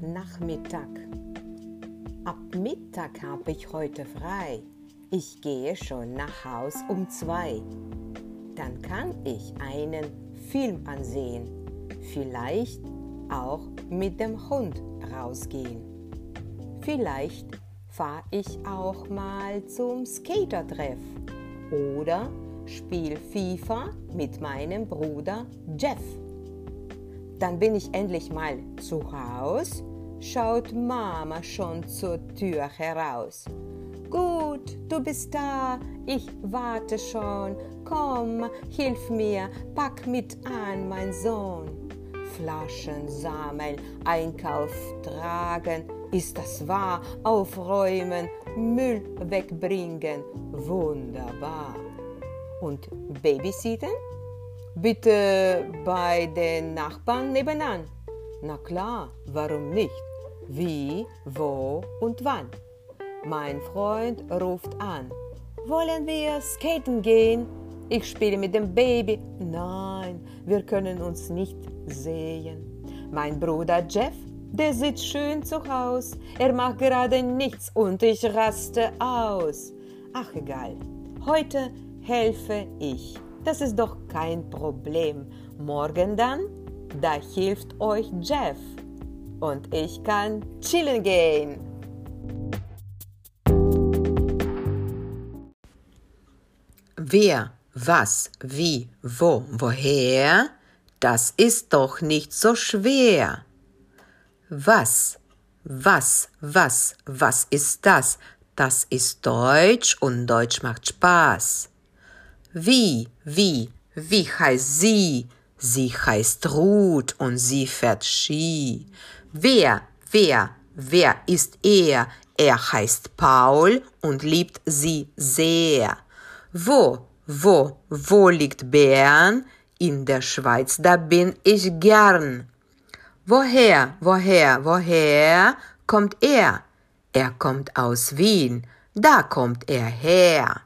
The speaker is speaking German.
Nachmittag. Ab Mittag habe ich heute frei. Ich gehe schon nach Haus um zwei. Dann kann ich einen Film ansehen. Vielleicht auch mit dem Hund rausgehen. Vielleicht fahre ich auch mal zum Skatertreff oder spiel FIFA mit meinem Bruder Jeff. Dann bin ich endlich mal zu Haus, schaut Mama schon zur Tür heraus. Gut, du bist da, ich warte schon. Komm, hilf mir, pack mit an, mein Sohn. Flaschen sammeln, Einkauf tragen, ist das wahr? Aufräumen, Müll wegbringen, wunderbar. Und Babysitten? Bitte bei den Nachbarn nebenan. Na klar, warum nicht? Wie, wo und wann? Mein Freund ruft an. Wollen wir skaten gehen? Ich spiele mit dem Baby. Nein, wir können uns nicht sehen. Mein Bruder Jeff, der sitzt schön zu Haus. Er macht gerade nichts und ich raste aus. Ach egal, heute helfe ich. Das ist doch kein Problem. Morgen dann, da hilft euch Jeff. Und ich kann chillen gehen. Wer, was, wie, wo, woher, das ist doch nicht so schwer. Was, was, was, was ist das? Das ist Deutsch und Deutsch macht Spaß. Wie, wie, wie heißt sie? Sie heißt Ruth und sie fährt Ski. Wer, wer, wer ist er? Er heißt Paul und liebt sie sehr. Wo, wo, wo liegt Bern? In der Schweiz, da bin ich gern. Woher, woher, woher kommt er? Er kommt aus Wien, da kommt er her.